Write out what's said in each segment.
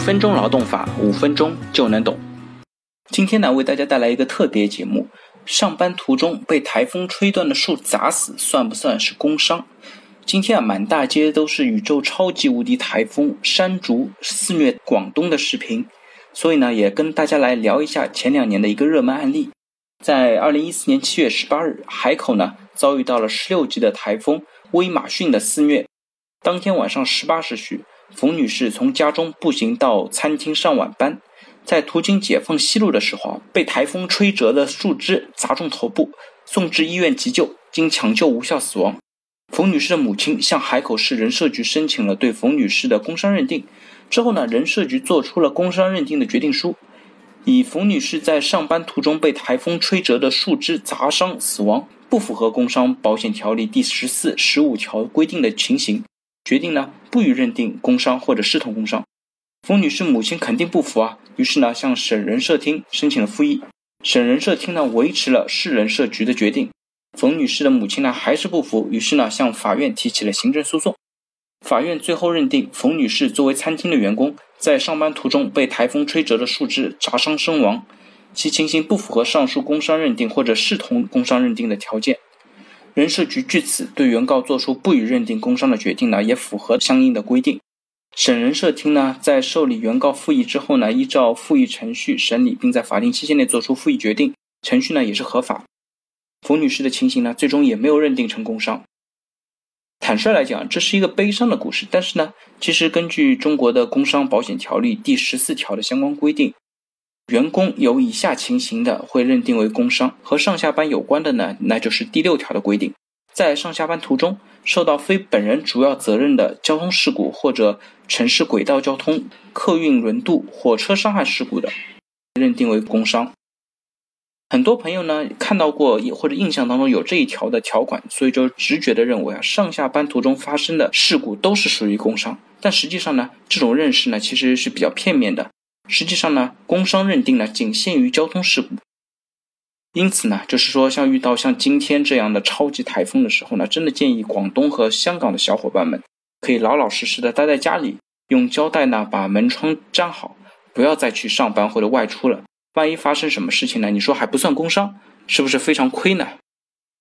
分钟劳动法，五分钟就能懂。今天呢，为大家带来一个特别节目：上班途中被台风吹断的树砸死，算不算是工伤？今天啊，满大街都是宇宙超级无敌台风山竹肆虐广东的视频，所以呢，也跟大家来聊一下前两年的一个热门案例。在二零一四年七月十八日，海口呢遭遇到了十六级的台风威马逊的肆虐。当天晚上十八时许，冯女士从家中步行到餐厅上晚班，在途经解放西路的时候，被台风吹折的树枝砸中头部，送至医院急救，经抢救无效死亡。冯女士的母亲向海口市人社局申请了对冯女士的工伤认定，之后呢，人社局做出了工伤认定的决定书。以冯女士在上班途中被台风吹折的树枝砸伤死亡，不符合工伤保险条例第十四、十五条规定的情形，决定呢不予认定工伤或者视同工伤。冯女士母亲肯定不服啊，于是呢向省人社厅申请了复议，省人社厅呢维持了市人社局的决定。冯女士的母亲呢还是不服，于是呢向法院提起了行政诉讼。法院最后认定冯女士作为餐厅的员工。在上班途中被台风吹折的树枝砸伤身亡，其情形不符合上述工伤认定或者视同工伤认定的条件。人社局据此对原告作出不予认定工伤的决定呢，也符合相应的规定。省人社厅呢在受理原告复议之后呢，依照复议程序审理，并在法定期限内作出复议决定，程序呢也是合法。冯女士的情形呢，最终也没有认定成工伤。坦率来讲，这是一个悲伤的故事。但是呢，其实根据中国的工伤保险条例第十四条的相关规定，员工有以下情形的，会认定为工伤。和上下班有关的呢，那就是第六条的规定，在上下班途中受到非本人主要责任的交通事故或者城市轨道交通、客运轮渡、火车伤害事故的，认定为工伤。很多朋友呢看到过或者印象当中有这一条的条款，所以就直觉的认为啊，上下班途中发生的事故都是属于工伤。但实际上呢，这种认识呢其实是比较片面的。实际上呢，工伤认定呢仅限于交通事故。因此呢，就是说像遇到像今天这样的超级台风的时候呢，真的建议广东和香港的小伙伴们可以老老实实的待在家里，用胶带呢把门窗粘好，不要再去上班或者外出了。万一发生什么事情呢？你说还不算工伤，是不是非常亏呢？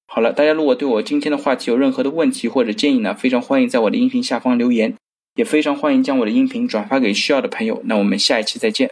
好了，大家如果对我今天的话题有任何的问题或者建议呢，非常欢迎在我的音频下方留言，也非常欢迎将我的音频转发给需要的朋友。那我们下一期再见。